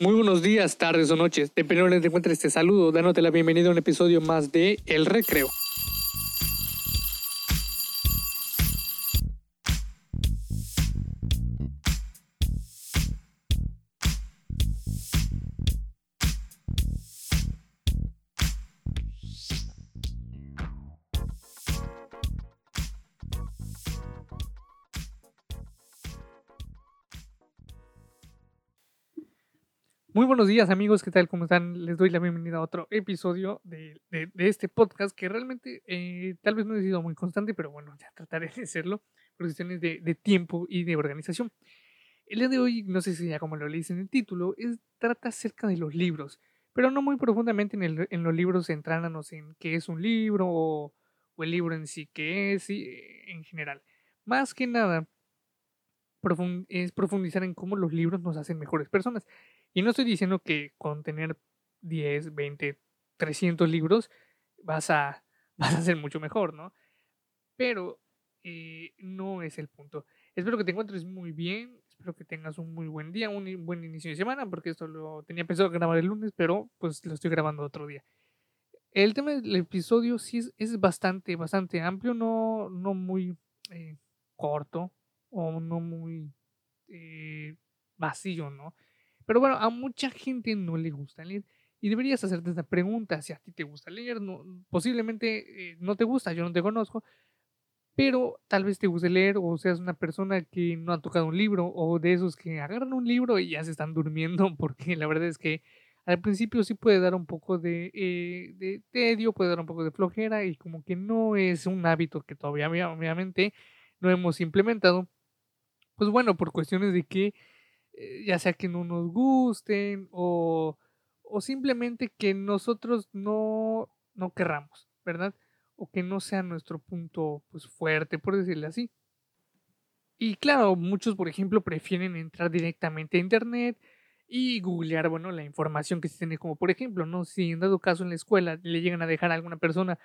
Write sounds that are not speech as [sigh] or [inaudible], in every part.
Muy buenos días, tardes o noches, dependiendo de donde te encuentres, te saludo, dándote la bienvenida a un episodio más de El Recreo. Muy buenos días amigos, ¿qué tal? ¿Cómo están? Les doy la bienvenida a otro episodio de, este podcast que realmente eh, tal vez no he sido muy constante, pero bueno, ya trataré de hacerlo por cuestiones de, tiempo y de organización. El día de hoy, no sé si ya como lo leí en el título, trata acerca de los libros, pero no muy profundamente en, los libros centrándonos en qué es un libro o, el libro en sí, qué es en general. Más que nada, es profundizar en cómo los libros nos hacen mejores personas. Y no estoy diciendo que con tener 10, 20, 300 libros vas a, [laughs] vas a ser mucho mejor, ¿no? Pero eh, no es el punto. Espero que te encuentres muy bien, espero que tengas un muy buen día, un buen inicio de semana, porque esto lo tenía pensado grabar el lunes, pero pues lo estoy grabando otro día. El tema del episodio sí es, bastante, bastante amplio, no, no muy eh, corto o no muy eh, vacío, ¿no? Pero bueno, a mucha gente no le gusta leer. Y deberías hacerte esta pregunta, si a ti te gusta leer, no, posiblemente eh, no te gusta, yo no te conozco, pero tal vez te guste leer o seas una persona que no ha tocado un libro o de esos que agarran un libro y ya se están durmiendo, [laughs] porque la verdad es que al principio sí puede dar un poco de, eh, de tedio, puede dar un poco de flojera y como que no es un hábito que todavía obviamente no hemos implementado. Pues bueno, por cuestiones de que eh, ya sea que no nos gusten o, o simplemente que nosotros no, no querramos, ¿verdad? O que no sea nuestro punto pues, fuerte, por decirle así. Y claro, muchos, por ejemplo, prefieren entrar directamente a Internet y googlear, bueno, la información que se tiene, como por ejemplo, ¿no? Si en dado caso en la escuela le llegan a dejar a alguna persona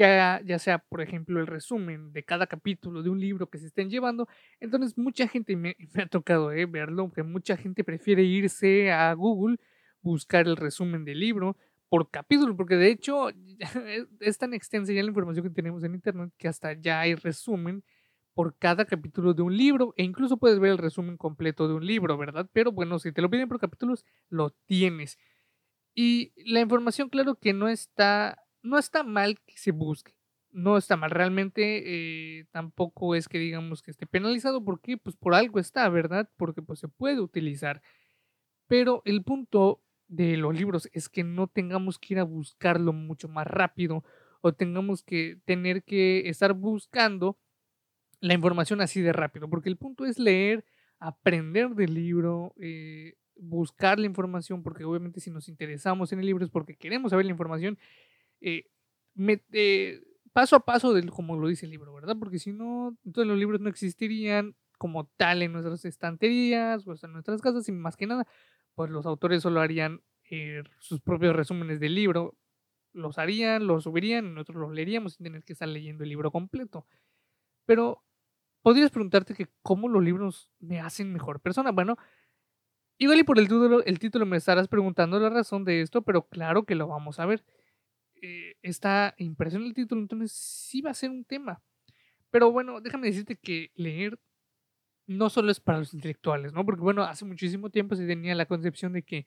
que ya sea, por ejemplo, el resumen de cada capítulo de un libro que se estén llevando. Entonces, mucha gente me, ha tocado eh, verlo, que mucha gente prefiere irse a Google, buscar el resumen del libro por capítulo, porque de hecho [laughs] es tan extensa ya la información que tenemos en Internet que hasta ya hay resumen por cada capítulo de un libro e incluso puedes ver el resumen completo de un libro, ¿verdad? Pero bueno, si te lo piden por capítulos, lo tienes. Y la información, claro que no está no está mal que se busque. No está mal. Realmente eh, tampoco es que digamos que esté penalizado. porque Pues por algo está, ¿verdad? Porque pues se puede utilizar. Pero el punto de los libros es que no tengamos que ir a buscarlo mucho más rápido o tengamos que tener que estar buscando la información así de rápido. Porque el punto es leer, aprender del libro, eh, buscar la información, porque obviamente si nos interesamos en el libro es porque queremos saber la información eh, eh, paso a paso, del, como lo dice el libro, ¿verdad? Porque si no, entonces los libros no existirían como tal en nuestras estanterías o en nuestras casas y más que nada, pues los autores solo harían eh, sus propios resúmenes del libro, los harían, los subirían y nosotros los leeríamos sin tener que estar leyendo el libro completo. Pero podrías preguntarte que cómo los libros me hacen mejor persona. Bueno, igual y por el título me estarás preguntando la razón de esto, pero claro que lo vamos a ver. Eh, esta impresión del título, entonces sí va a ser un tema. Pero bueno, déjame decirte que leer no solo es para los intelectuales, ¿no? Porque bueno, hace muchísimo tiempo se tenía la concepción de que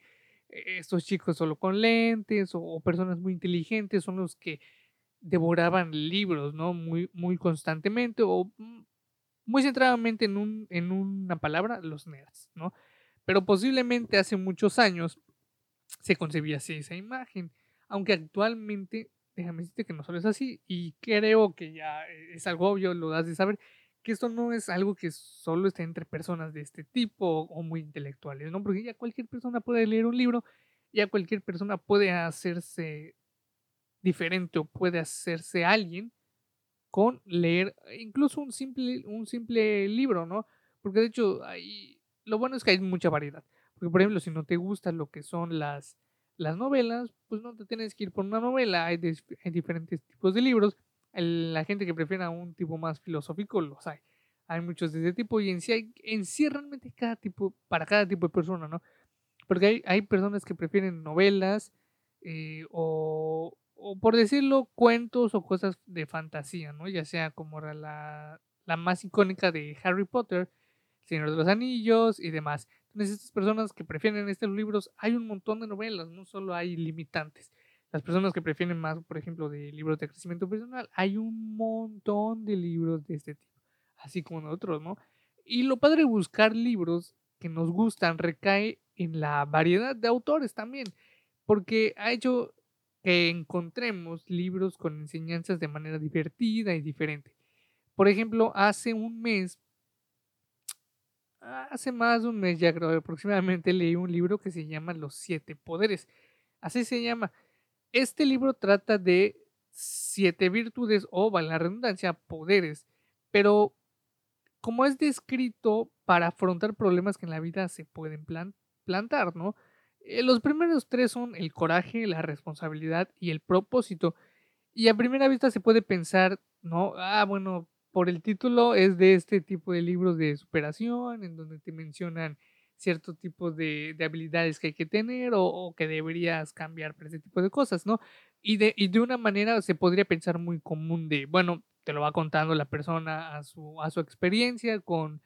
eh, estos chicos solo con lentes o, personas muy inteligentes son los que devoraban libros, ¿no? Muy, muy constantemente o mm, muy centradamente en, un, en una palabra, los nerds, ¿no? Pero posiblemente hace muchos años se concebía así esa imagen. Aunque actualmente, déjame decirte que no solo es así, y creo que ya e, es algo obvio, lo das de saber, que esto no es algo que solo está entre personas de este tipo o muy intelectuales, ¿no? Porque ya cualquier persona puede leer un libro, ya cualquier persona puede hacerse diferente o puede hacerse alguien con leer incluso un simple, un simple libro, ¿no? Porque de hecho, hay, lo bueno es que hay mucha variedad. Porque, por ejemplo, si no te gusta lo que son las, las novelas, pues no te tienes que ir por una novela, hay, diferentes tipos de libros. la gente que prefiera un tipo más filosófico los hay. Hay muchos de ese tipo y en sí, hay, en sí realmente cada tipo, para cada tipo de persona, ¿no? Porque hay, hay personas que prefieren novelas eh, o, o, por decirlo, cuentos o cosas de fantasía, ¿no? Ya sea como la, la más icónica de Harry Potter, Señor de los Anillos y demás. Entonces, estas personas que prefieren estos libros, hay un montón de novelas, no solo hay limitantes. Las personas que prefieren más, por ejemplo, de libros de crecimiento personal, hay un montón de libros de este tipo, así como otros, ¿no? Y lo padre de buscar libros que nos gustan recae en la variedad de autores también, porque ha hecho que encontremos libros con enseñanzas de manera divertida y diferente. Por ejemplo, hace un mes, hace más de un mes ya creo, aproximadamente leí un libro que se llama Los Siete Poderes. Así se llama. Este libro trata de siete virtudes o, vale la redundancia, poderes, pero como es descrito para afrontar problemas que en la vida se pueden plantar, ¿no? Eh, los primeros tres son el coraje, la responsabilidad y el propósito. Y a primera vista se puede pensar, ¿no? Ah, bueno, por el título es de este tipo de libros de superación, en donde te mencionan cierto tipo de, habilidades que hay que tener o, o, que deberías cambiar para ese tipo de cosas, ¿no? Y de, y de una manera se podría pensar muy común de, bueno, te lo va contando la persona a su, a su experiencia con,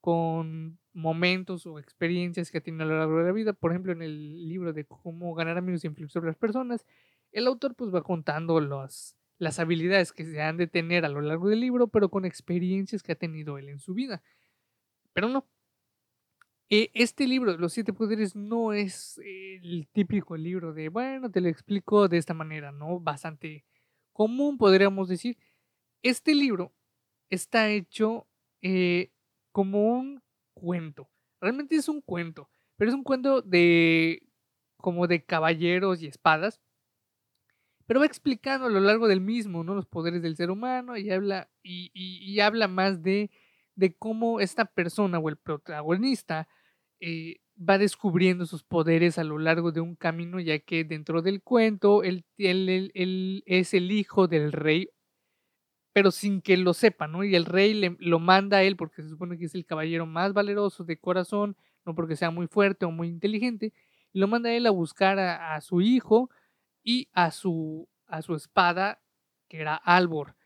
con momentos o experiencias que tenido a lo largo de la vida. Por ejemplo, en el libro de cómo ganar amigos y influir sobre las personas, el autor pues va contando los, las habilidades que se han de tener a lo largo del libro, pero con experiencias que ha tenido él en su vida. Pero no. Eh, este libro, Los Siete Poderes, no es el típico libro de, bueno, te lo explico de esta manera, ¿no? Bastante común, podríamos decir. Este libro está hecho eh, como un cuento. Realmente es un cuento, pero es un cuento de como de caballeros y espadas. Pero va explicando a lo largo del mismo, ¿no? Los poderes del ser humano y habla, y, habla más de, de, cómo esta persona o el protagonista eh, va descubriendo sus poderes a lo largo de un camino, ya que dentro del cuento él, él es el hijo del rey pero sin que lo sepa, ¿no? Y el rey le, lo manda a él porque se supone que es el caballero más valeroso de corazón, no porque sea muy fuerte o muy inteligente, y lo manda a él a buscar a, su hijo y a su, a su espada, que era Albor,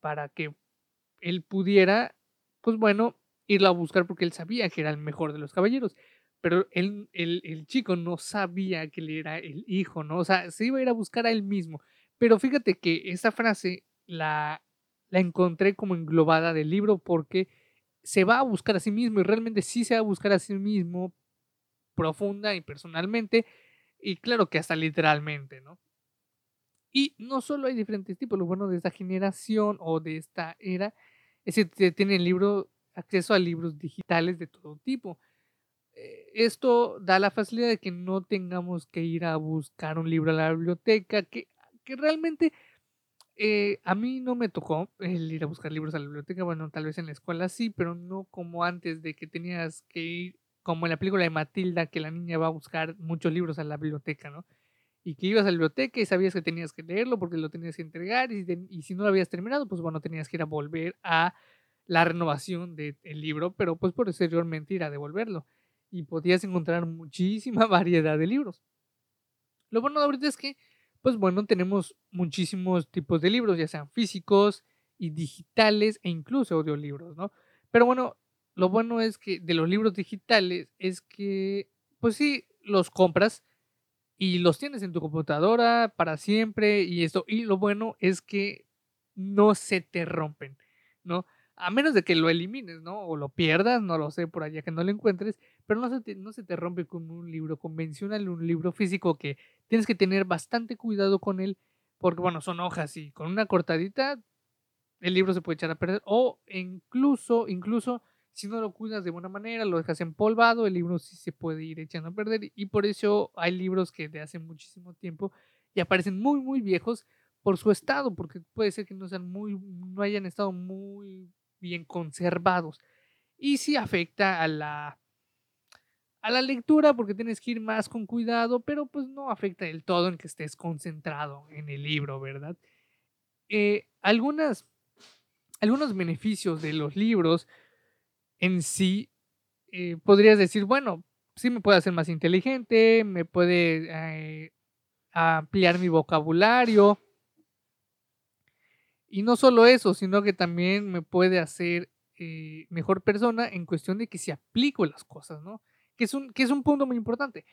para que él pudiera, pues bueno, irla a buscar porque él sabía que era el mejor de los caballeros. Pero él, el, chico no sabía que él era el hijo, ¿no? O sea, se iba a ir a buscar a él mismo. Pero fíjate que esa frase la, la encontré como englobada del libro porque se va a buscar a sí mismo y realmente sí se va a buscar a sí mismo profunda y personalmente y claro que hasta literalmente, ¿no? Y no solo hay diferentes tipos, lo bueno de esta generación o de esta era es que tienen libro, acceso a libros digitales de todo tipo. Eh, esto da la facilidad de que no tengamos que ir a buscar un libro a la biblioteca, que, que realmente eh, a mí no me tocó el ir a buscar libros a la biblioteca, bueno, tal vez en la escuela sí, pero no como antes de que tenías que ir, como en la película de Matilda, que la niña va a buscar muchos libros a la biblioteca, ¿no? Y que ibas a la biblioteca y sabías que tenías que leerlo porque lo tenías que entregar y, y si no lo habías terminado, pues bueno, tenías que ir a volver a la renovación del libro, pero pues posteriormente ir a devolverlo. Y podías encontrar muchísima [laughs] variedad de libros. Lo bueno de ahorita es que pues bueno, tenemos muchísimos tipos de libros, ya sean físicos y digitales e incluso audiolibros, ¿no? Pero bueno, lo bueno es que de los libros digitales es que, pues sí, los compras y los tienes en tu computadora para siempre y esto. Y lo bueno es que no se te rompen, ¿no? A menos de que lo elimines, ¿no? O lo pierdas, no lo sé, por allá que no lo encuentres, pero no se te, no se te rompe con un libro convencional, un libro físico que tienes que tener bastante cuidado con él, porque bueno, son hojas y con una cortadita el libro se puede echar a perder, o incluso, incluso si no lo cuidas de buena manera, lo dejas empolvado, el libro sí se puede ir echando a perder, y por eso hay libros que de hace muchísimo tiempo y aparecen muy, muy viejos por su estado, porque puede ser que no sean muy, no hayan estado muy bien conservados. Y sí afecta a la, a la lectura porque tienes que ir más con cuidado, pero pues no afecta del todo en que estés concentrado en el libro, ¿verdad? Eh, algunas, algunos beneficios de los libros en sí, eh, podrías decir, bueno, sí me puede hacer más inteligente, me puede eh, ampliar mi vocabulario. Y no solo eso, sino que también me puede hacer eh, mejor persona en cuestión de que si aplico las cosas, ¿no? Que es, un, que es un punto muy importante.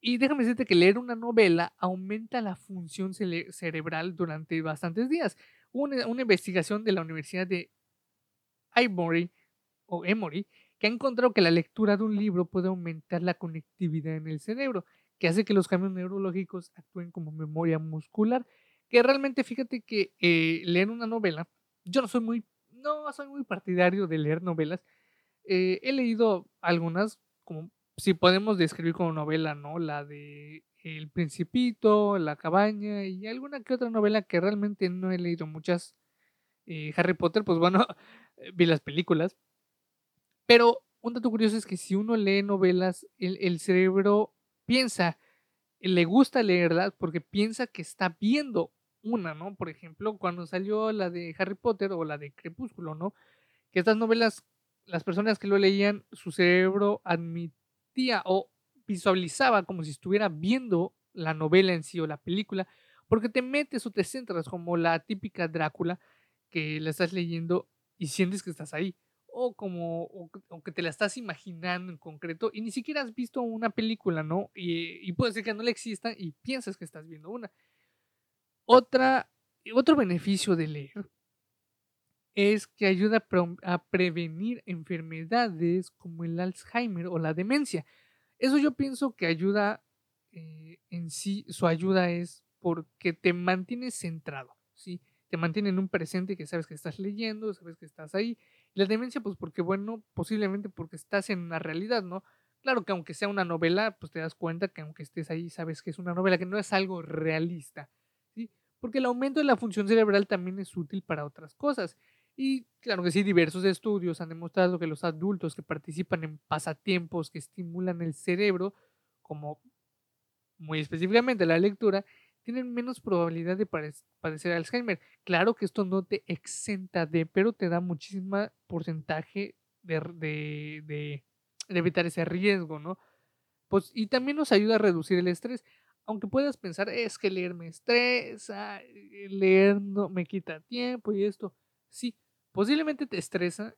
Y déjame decirte que leer una novela aumenta la función cerebral durante bastantes días. Una, una investigación de la Universidad de Emory, o Emory que ha encontrado que la lectura de un libro puede aumentar la conectividad en el cerebro, que hace que los cambios neurológicos actúen como memoria muscular. Que realmente, fíjate que eh, leer una novela, yo no soy muy, no soy muy partidario de leer novelas. Eh, he leído algunas, como si podemos describir como novela, ¿no? La de El Principito, La Cabaña y alguna que otra novela que realmente no he leído muchas. Eh, Harry Potter, pues bueno, [laughs] vi las películas, pero un dato curioso es que si uno lee novelas, el, cerebro piensa, le gusta leerlas porque piensa que está viendo una, ¿no? Por ejemplo, cuando salió la de Harry Potter o la de Crepúsculo, ¿no? Que estas novelas, las personas que lo leían, su cerebro admitía o visualizaba como si estuviera viendo la novela en sí o la película, porque te metes o te centras como la típica Drácula que la estás leyendo y sientes que estás ahí o como o, que te la estás imaginando en concreto y ni siquiera has visto una película, ¿no? Y, puede ser que no le exista y piensas que estás viendo una. Otra, otro beneficio de leer es que ayuda a, prevenir enfermedades como el Alzheimer o la demencia. Eso yo pienso que ayuda eh, en sí, su ayuda es porque te mantienes centrado, ¿sí? Te mantiene en un presente que sabes que estás leyendo, sabes que estás ahí la demencia, pues porque, bueno, posiblemente porque estás en la realidad, ¿no? Claro que aunque sea una novela, pues te das cuenta que aunque estés ahí, sabes que es una novela, que no es algo realista, ¿sí? Porque el aumento de la función cerebral también es útil para otras cosas. Y claro que sí, diversos estudios han demostrado que los adultos que participan en pasatiempos que estimulan el cerebro, como muy específicamente la lectura, tienen menos probabilidad de padecer Alzheimer. Claro que esto no te exenta de, pero te da muchísimo porcentaje de, de, de, evitar ese riesgo, ¿no? Pues, y también nos ayuda a reducir el estrés. Aunque puedas pensar, es que leer me estresa, eh, leer no me quita tiempo y esto. Sí, posiblemente te estresa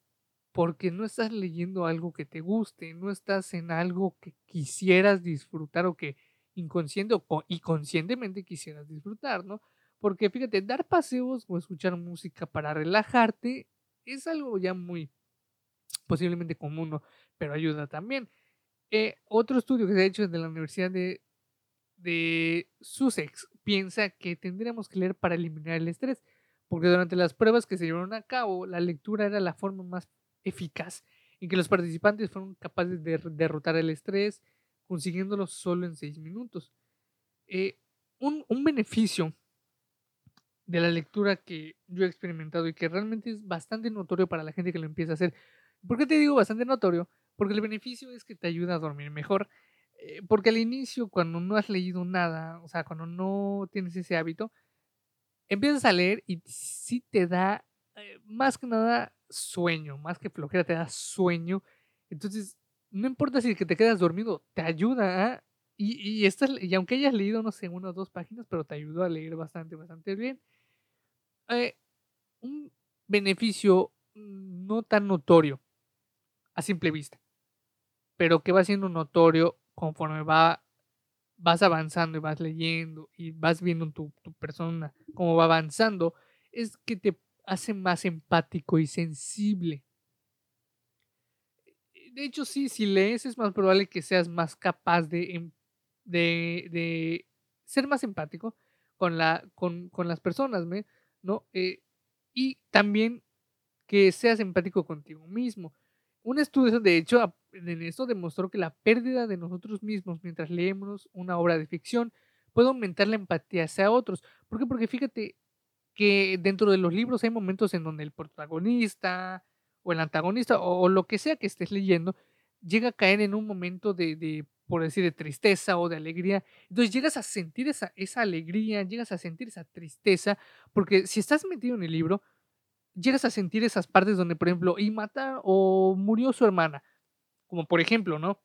porque no estás leyendo algo que te guste, no estás en algo que quisieras disfrutar o que inconsciente y conscientemente quisieras disfrutar, ¿no? Porque fíjate, dar paseos o escuchar música para relajarte es algo ya muy posiblemente común, ¿no? pero ayuda también. Eh, otro estudio que se ha hecho desde la Universidad de, de Sussex piensa que tendríamos que leer para eliminar el estrés, porque durante las pruebas que se llevaron a cabo, la lectura era la forma más eficaz en que los participantes fueron capaces de derrotar el estrés, consiguiéndolo solo en seis minutos. Eh, un, beneficio de la lectura que yo he experimentado y que realmente es bastante notorio para la gente que lo empieza a hacer. ¿Por qué te digo bastante notorio? Porque el beneficio es que te ayuda a dormir mejor. Eh, porque al inicio, cuando no has leído nada, o sea, cuando no tienes ese hábito, empiezas a leer y sí te da, eh, más que nada, sueño, más que flojera, te da sueño. Entonces, no importa si te quedas dormido, te ayuda a, y, y, y aunque hayas leído, no sé, una o dos páginas, pero te ayudó a leer bastante, bastante bien. Eh, un beneficio no tan notorio a simple vista, pero que va siendo notorio conforme va, vas avanzando y vas leyendo y vas viendo tu, tu persona cómo va avanzando, es que te hace más empático y sensible de hecho, sí, si lees es más probable que seas más capaz de, em, de, de ser más empático con, la, con, con las personas, ¿no? Eh, y también que seas empático contigo mismo. Un estudio, de hecho, en esto demostró que la pérdida de nosotros mismos mientras leemos una obra de ficción puede aumentar la empatía hacia otros. ¿Por qué? Porque fíjate que dentro de los libros hay momentos en donde el protagonista, o el antagonista o, lo que sea que estés leyendo, llega a caer en un momento de, por decir, de tristeza o de alegría. Entonces llegas a sentir esa, esa alegría, llegas a sentir esa tristeza, porque si estás metido en el libro, llegas a sentir esas partes donde, por ejemplo, y mata o murió su hermana, como por ejemplo, ¿no?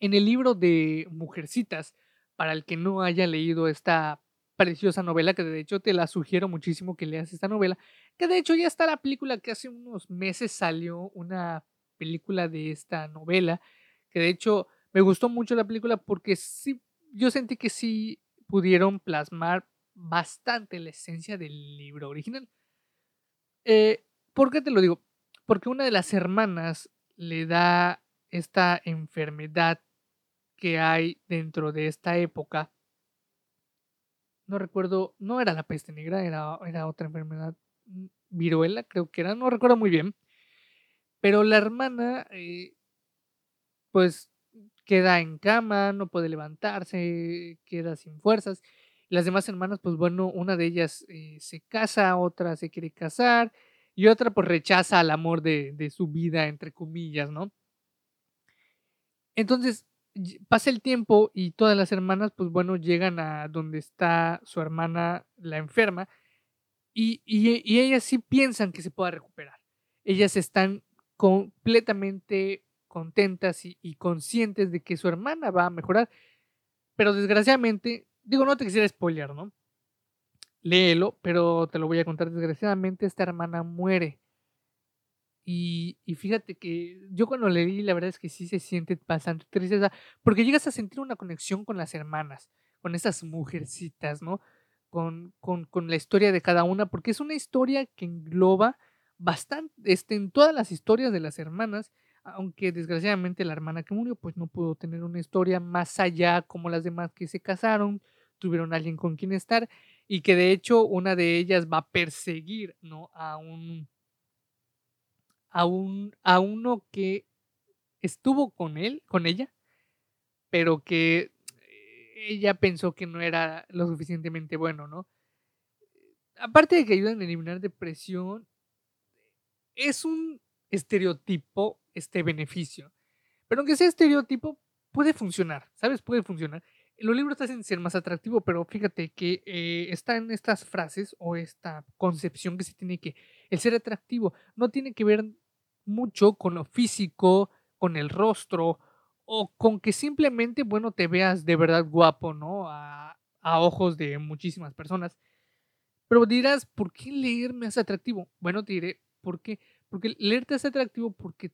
En el libro de Mujercitas, para el que no haya leído esta preciosa novela, que de hecho te la sugiero muchísimo que leas esta novela, que de hecho ya está la película que hace unos meses salió una película de esta novela, que de hecho me gustó mucho la película porque sí, yo sentí que sí pudieron plasmar bastante la esencia del libro original. Eh, ¿Por qué te lo digo? Porque una de las hermanas le da esta enfermedad que hay dentro de esta época. No recuerdo, no era la peste negra, era, era otra enfermedad, mm, viruela creo que era, no recuerdo muy bien. Pero la hermana, eh, pues queda en cama, no puede levantarse, queda sin fuerzas. Las demás hermanas, pues bueno, una de ellas eh, se casa, otra se quiere casar y otra pues rechaza al amor de, de su vida, entre comillas, ¿no? Entonces, pasa el tiempo y todas las hermanas, pues bueno, llegan a donde está su hermana, la enferma, y, y, ellas sí piensan que se pueda recuperar. Ellas están completamente contentas y, y, conscientes de que su hermana va a mejorar, pero desgraciadamente, digo, no te quisiera spoiler, ¿no? Léelo, pero te lo voy a contar. Desgraciadamente, esta hermana muere. Y, fíjate que yo cuando leí, la verdad es que sí se siente bastante tristeza, porque llegas a sentir una conexión con las hermanas, con esas mujercitas, ¿no? Con, con, con la historia de cada una, porque es una historia que engloba bastante, este, en todas las historias de las hermanas, aunque desgraciadamente la hermana que murió, pues no pudo tener una historia más allá como las demás que se casaron, tuvieron alguien con quien estar, y que de hecho una de ellas va a perseguir, ¿no? A un a, un, a uno que estuvo con él, con ella, pero que ella pensó que no era lo suficientemente bueno, ¿no? Aparte de que ayudan a eliminar depresión, es un estereotipo este beneficio. Pero aunque sea estereotipo, puede funcionar, ¿sabes? Puede funcionar. Los libros te hacen ser más atractivo, pero fíjate que eh, está en estas frases o esta concepción que se tiene que el ser atractivo no tiene que ver mucho con lo físico, con el rostro o con que simplemente, bueno, te veas de verdad guapo, ¿no? A, ojos de muchísimas personas. Pero dirás, ¿por qué leerme es atractivo? Bueno, te diré, ¿por qué? Porque leerte es atractivo porque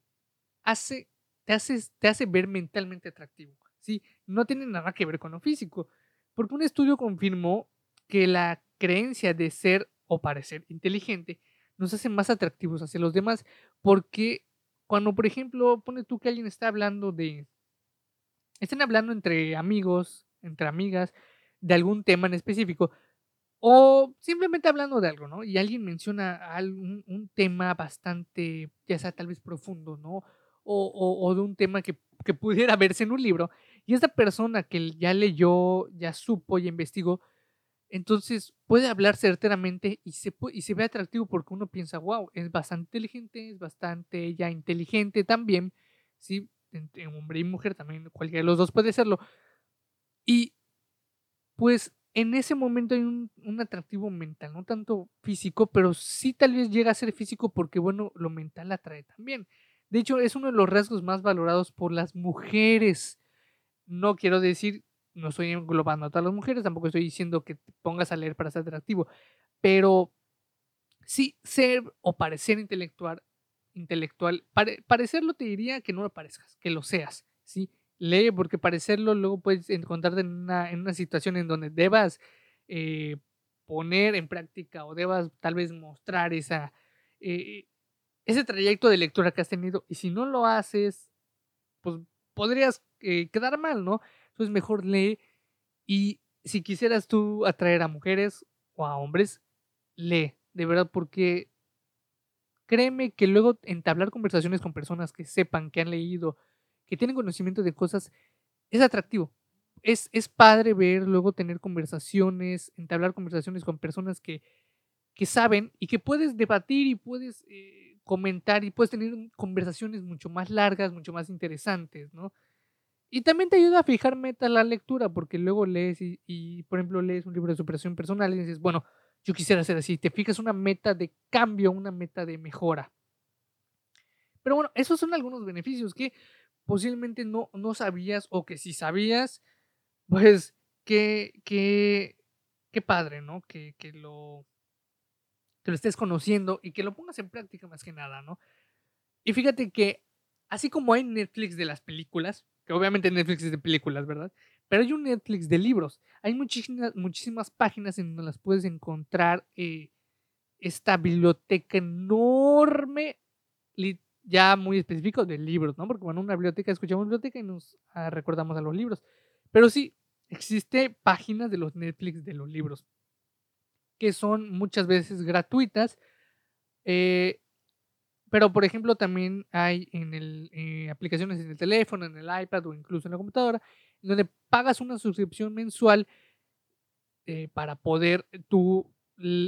hace, te, hace, te hace ver mentalmente atractivo, ¿sí? No tiene nada que ver con lo físico. Porque un estudio confirmó que la creencia de ser o parecer inteligente nos hace más atractivos hacia los demás. Porque cuando, por ejemplo, pone tú que alguien está hablando de. Están hablando entre amigos, entre amigas, de algún tema en específico, o simplemente hablando de algo, ¿no? Y alguien menciona algún, un tema bastante, ya sea tal vez profundo, ¿no? O, o, de un tema que, que [laughs] pudiera verse en un libro. Y esta persona que ya leyó, ya supo y investigó, entonces puede hablar certeramente y se, y se ve atractivo porque uno piensa, wow, es bastante inteligente, es bastante ya inteligente también, ¿sí? Entre hombre y mujer también, cualquiera de los dos puede serlo. Y pues en ese momento hay un, un, atractivo mental, no tanto físico, pero sí tal vez llega a ser físico porque, bueno, lo mental atrae también. De hecho, es uno de los rasgos más valorados por las mujeres. No quiero decir no estoy englobando a todas las mujeres, tampoco estoy diciendo que te pongas a leer para ser atractivo, pero sí ser o parecer intelectual, intelectual, parecerlo te diría que no lo parezcas, que lo seas, ¿sí? Lee, porque parecerlo luego puedes encontrarte en una, en una situación en donde debas eh, poner en práctica o debas tal vez mostrar esa, eh, ese trayecto de lectura que has tenido y si no lo haces, pues podrías eh, quedar mal, ¿no? Entonces mejor lee y si quisieras tú atraer a mujeres o a hombres, lee, de verdad, porque créeme que luego entablar conversaciones con personas que sepan, que han leído, que tienen conocimiento de cosas, es atractivo. Es, es padre ver, luego tener conversaciones, entablar conversaciones con personas que, que saben y que puedes debatir y puedes eh, comentar y puedes tener conversaciones mucho más largas, mucho más interesantes, ¿no? Y también te ayuda a fijar meta la lectura, porque luego lees y, por ejemplo, lees un libro de superación personal y dices, bueno, yo quisiera hacer así. Te fijas una meta de cambio, una meta de mejora. Pero bueno, esos son algunos beneficios que posiblemente no, no sabías o que si sabías, pues qué, qué, qué padre, ¿no? Que, que, lo, que lo estés conociendo y que lo pongas en práctica más que nada, ¿no? Y fíjate que así como hay Netflix de las películas, que obviamente Netflix es de películas, ¿verdad? Pero hay un Netflix de libros. Hay muchísimas, muchísimas páginas en donde las puedes encontrar eh, esta biblioteca enorme, ya muy específico de libros, ¿no? Porque bueno, una biblioteca, escuchamos biblioteca y nos ah, recordamos a los libros. Pero sí, existe páginas de los Netflix de los libros que son muchas veces gratuitas. Eh, pero, por ejemplo, también hay en el, eh, aplicaciones en el teléfono, en el iPad o incluso en la computadora, donde pagas una suscripción mensual eh, para poder tú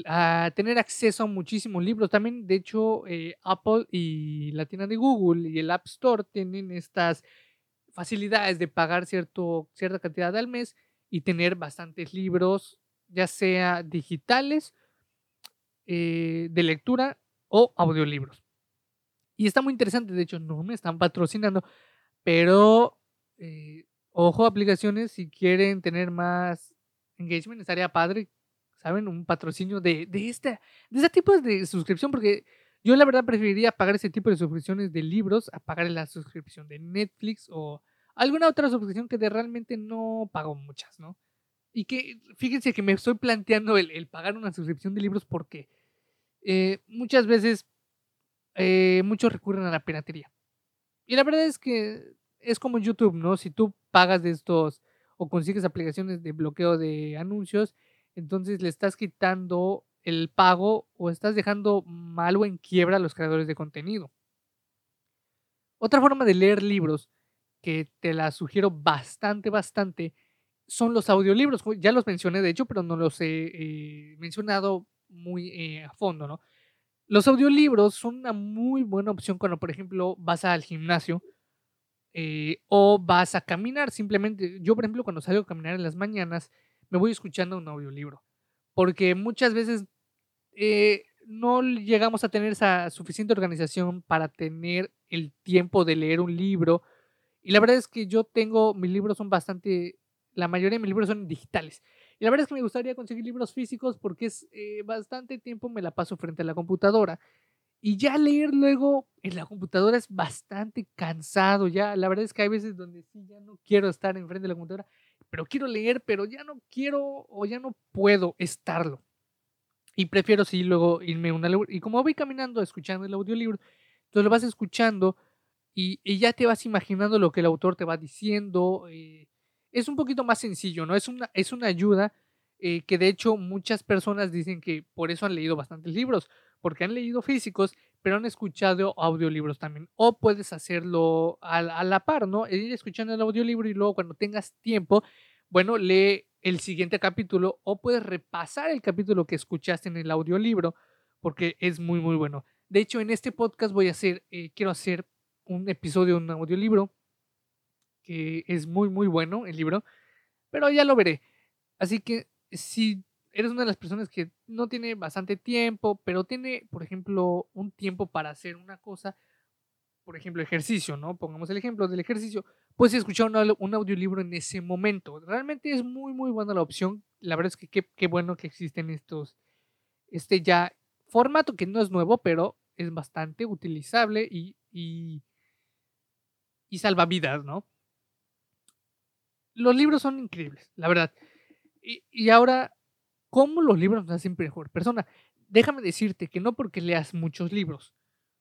a tener acceso a muchísimos libros. También, de hecho, eh, Apple y la tienda de Google y el App Store tienen estas facilidades de pagar cierto, cierta cantidad al mes y tener bastantes libros, ya sea digitales, de lectura o audiolibros. Y está muy interesante, de hecho, no me están patrocinando, pero eh, ojo, aplicaciones, si quieren tener más engagement, estaría padre ¿saben? Un patrocinio de, de, este, de este tipo de suscripción, porque yo la verdad preferiría pagar ese tipo de suscripciones de libros a pagar la suscripción de Netflix o alguna otra suscripción que de realmente no pago muchas, ¿no? Y que fíjense que me estoy planteando el, pagar una suscripción de libros porque eh, muchas veces eh, muchos recurren a la piratería. Y la verdad es que es como YouTube, ¿no? Si tú pagas de estos o consigues aplicaciones de bloqueo de anuncios, entonces le estás quitando el pago o estás dejando mal o en quiebra a los creadores de contenido. Otra forma de leer libros que te la sugiero bastante, bastante, son los audiolibros. Ya los mencioné, de hecho, pero no los he eh, mencionado muy eh, a fondo, ¿no? Los audiolibros son una muy buena opción cuando, por ejemplo, vas al gimnasio eh, o vas a caminar. Simplemente, yo, por ejemplo, cuando salgo a caminar en las mañanas, me voy escuchando un audiolibro. Porque muchas veces eh, no llegamos a tener esa suficiente organización para tener el tiempo de leer un libro. Y la verdad es que yo tengo, mis libros son bastante, la mayoría de mis libros son digitales. Y la verdad es que me gustaría conseguir libros físicos porque es eh, bastante tiempo me la paso frente a la computadora. Y ya leer luego en la computadora es bastante cansado. Ya, la verdad es que hay veces donde sí, ya no quiero estar enfrente de la computadora pero quiero leer, pero ya no quiero o ya no puedo estarlo. Y prefiero sí luego irme a una... Y como voy caminando escuchando el audiolibro, entonces lo vas escuchando y, ya te vas imaginando lo que el autor te va diciendo. Eh, es un poquito más sencillo, ¿no? Es una, es una ayuda eh, que de hecho muchas personas dicen que por eso han leído bastantes libros, porque han leído físicos, pero han escuchado audiolibros también. O puedes hacerlo a, a la par, ¿no? Ir escuchando el audiolibro y luego cuando tengas tiempo, bueno, lee el siguiente capítulo o puedes repasar el capítulo que escuchaste en el audiolibro porque es muy, muy bueno. De hecho, en este podcast voy a hacer, eh, quiero hacer un episodio un audiolibro que es muy, muy bueno el libro, pero ya lo veré. Así que si eres una de las personas que no tiene bastante tiempo, pero tiene, por ejemplo, un tiempo para hacer una cosa, por ejemplo, ejercicio, ¿no? Pongamos el ejemplo del ejercicio, puedes escuchar un, audiolibro en ese momento. Realmente es muy, muy buena la opción. La verdad es que qué, bueno que existen estos, este ya formato que no es nuevo, pero es bastante utilizable y, y, y salvavidas, ¿no? Los libros son increíbles, la verdad. Y, y ahora cómo los libros nos hacen mejor persona. Déjame decirte que no porque leas muchos libros,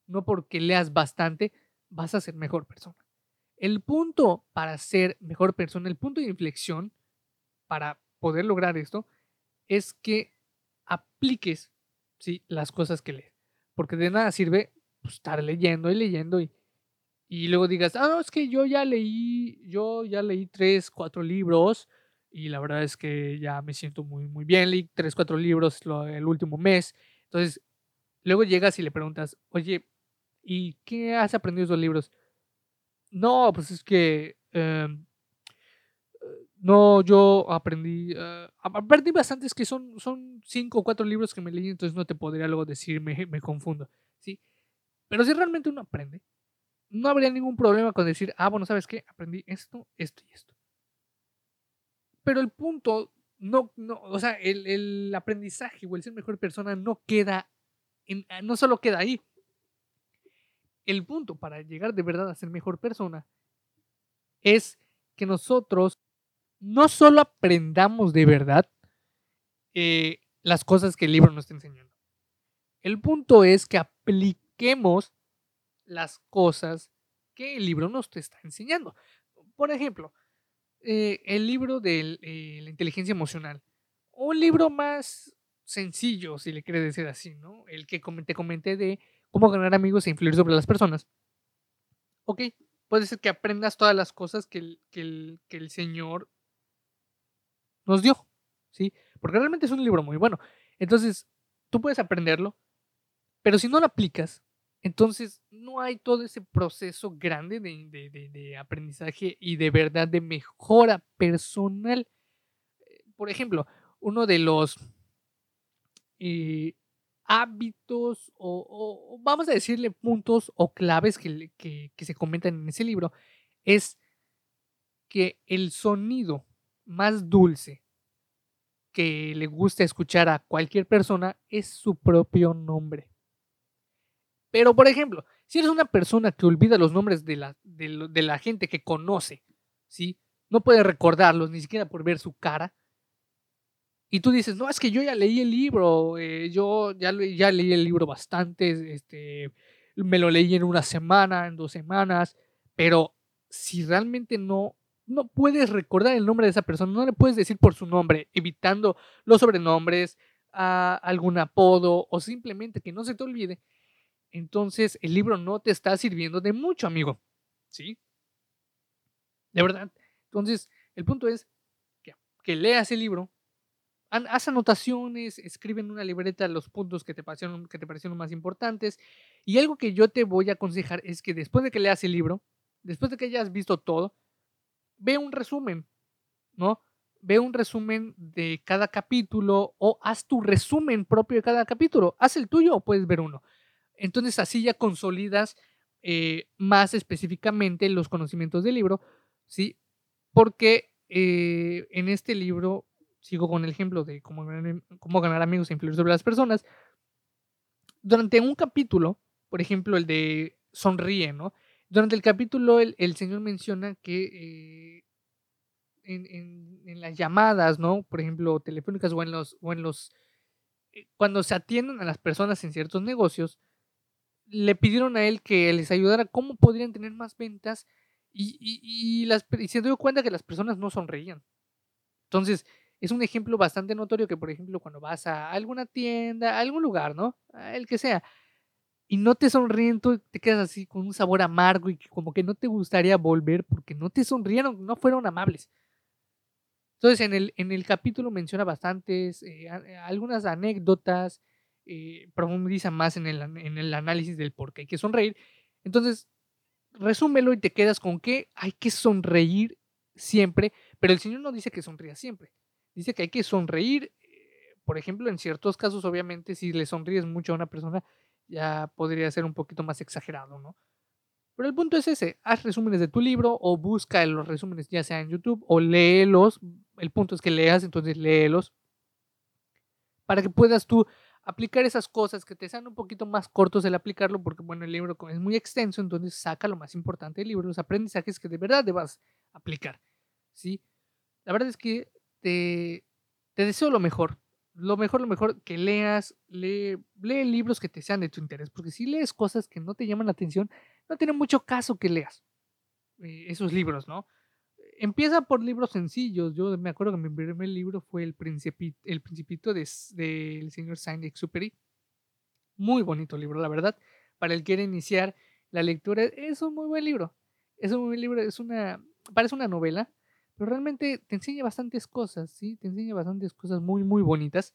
no porque leas bastante, vas a ser mejor persona. El punto para ser mejor persona, el punto de inflexión para poder lograr esto, es que apliques ¿sí? las cosas que lees. Porque de nada sirve pues, estar leyendo y leyendo y, y luego digas, ah, no, es que yo ya leí, yo ya leí tres, cuatro libros y la verdad es que ya me siento muy, muy bien. Leí tres, cuatro libros el último mes. Entonces, luego llegas y le preguntas, oye, ¿y qué has aprendido de esos libros? No, pues es que em, no, yo aprendí, uh, aprendí bastantes que son, son cinco o cuatro libros que me leí, entonces no te podría luego decir, me, me confundo, ¿sí? Pero si realmente uno aprende, no habría ningún problema con decir, ah, bueno, ¿sabes qué? Aprendí esto, esto y esto. Pero el punto, no, no, o sea, el, el aprendizaje o el ser mejor persona no queda, en, no solo queda ahí. El punto para llegar de verdad a ser mejor persona es que nosotros no solo aprendamos de verdad eh, las cosas que el libro nos está enseñando. El punto es que apliquemos las cosas que el libro nos está enseñando. Por ejemplo, eh, el libro de eh, la inteligencia emocional. Un libro más sencillo, si le quiere decir así, ¿no? El que te comenté de cómo ganar amigos e influir sobre las personas. Ok, puede ser que aprendas todas las cosas que el, que el Señor nos dio, ¿sí? Porque realmente es un libro muy bueno. Entonces, tú puedes aprenderlo, pero si no lo aplicas, entonces no hay todo ese proceso grande de, aprendizaje y de verdad de mejora personal. Por ejemplo, uno de los eh, hábitos o, vamos a decirle puntos o claves que, que se comentan en ese libro es que el sonido más dulce que le gusta escuchar a cualquier persona es su propio nombre. Pero, por ejemplo, si eres una persona que olvida los nombres de la, de, la gente que conoce, ¿sí? No puede recordarlos ni siquiera por ver su cara. Y tú dices, no, es que yo ya leí el libro, eh, yo ya, leí el libro bastante, este, me lo leí en una semana, en dos semanas, pero si realmente no no puedes recordar el nombre de esa persona, no le puedes decir por su nombre, evitando los sobrenombres, a algún apodo o simplemente que no se te olvide, entonces el libro no te está sirviendo de mucho, amigo. ¿Sí? De verdad. Entonces, el punto es que, leas el libro, haz anotaciones, escribe en una libreta los puntos que te, parecieron, que te parecieron más importantes. Y algo que yo te voy a aconsejar es que después de que leas el libro, después de que hayas visto todo, ve un resumen, ¿no? Ve un resumen de cada capítulo o haz tu resumen propio de cada capítulo. Haz el tuyo o puedes ver uno. Entonces así ya consolidas eh, más específicamente los conocimientos del libro, ¿sí? Porque eh, en este libro, sigo con el ejemplo de cómo ganar, amigos e influir sobre las personas, durante un capítulo, por ejemplo el de Sonríe, ¿no? Durante el capítulo, el, Señor menciona que eh, en, las llamadas, ¿no? Por ejemplo, telefónicas o en los, o en los cuando se atienden a las personas en ciertos negocios, le pidieron a él que les ayudara cómo podrían tener más ventas y, y, las, y se dio cuenta que las personas no sonreían. Entonces, es un ejemplo bastante notorio que, por ejemplo, cuando vas a alguna tienda, a algún lugar, ¿no? el que sea, y no te sonríen, tú te quedas así con un sabor amargo y como que no te gustaría volver porque no te sonrieron, no fueron amables. Entonces en el, en el capítulo menciona bastantes, eh, algunas anécdotas, eh, profundiza más en el, en el análisis del por qué hay que sonreír. Entonces, resúmelo y te quedas con que hay que sonreír siempre, pero el Señor no dice que sonría siempre. Dice que hay que sonreír, por ejemplo, en ciertos casos, obviamente, si le sonríes mucho a una persona, ya podría ser un poquito más exagerado, ¿no? Pero el punto es ese, haz resúmenes de tu libro o busca los resúmenes ya sea en YouTube o léelos, el punto es que leas, entonces léelos, para que puedas tú aplicar esas cosas que te sean un poquito más cortos el aplicarlo, porque bueno, el libro es muy extenso, entonces saca lo más importante del libro, los aprendizajes que de verdad debas aplicar, ¿sí? La verdad es que te, te deseo lo mejor, lo mejor, lo mejor, que leas, lee, libros que te sean de tu interés, porque si lees cosas que no te llaman la atención, no tiene mucho caso que leas eh, esos libros, ¿no? Empieza por libros sencillos. Yo me acuerdo que mi primer libro fue El Principito, el Principito del de, señor Saint-Exupéry. Muy bonito libro, la verdad. Para el que quiere iniciar la lectura, es un muy buen libro. Es un muy buen libro, es una, parece una novela, pero realmente te enseña bastantes cosas, ¿sí? Te enseña bastantes cosas muy, muy bonitas.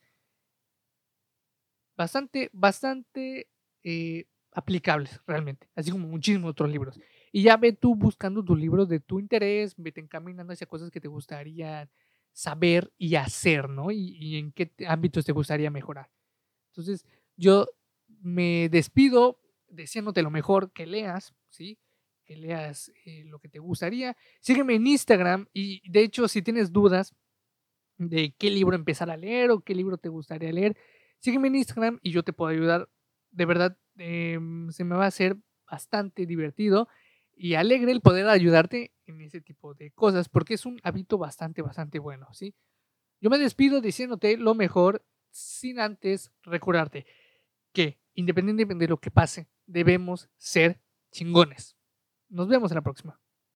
Bastante, bastante eh, aplicables, realmente. Así como muchísimos otros libros. Y ya ve tú buscando tu libro de tu interés, vete encaminando hacia cosas que te gustaría saber y hacer, ¿no? Y, y en qué ámbitos te gustaría mejorar. Entonces, yo me despido deseándote lo mejor, que leas, ¿sí? que leas eh, lo que te gustaría. Sígueme en Instagram y de hecho si tienes dudas de qué libro empezar a leer o qué libro te gustaría leer, sígueme en Instagram y yo te puedo ayudar. De verdad, em, se me va a hacer bastante divertido y alegre el poder ayudarte en ese tipo de cosas porque es un hábito bastante, bastante bueno, ¿sí? Yo me despido diciéndote lo mejor sin antes recordarte que independientemente de lo que pase, debemos ser chingones. Nos vemos en la próxima.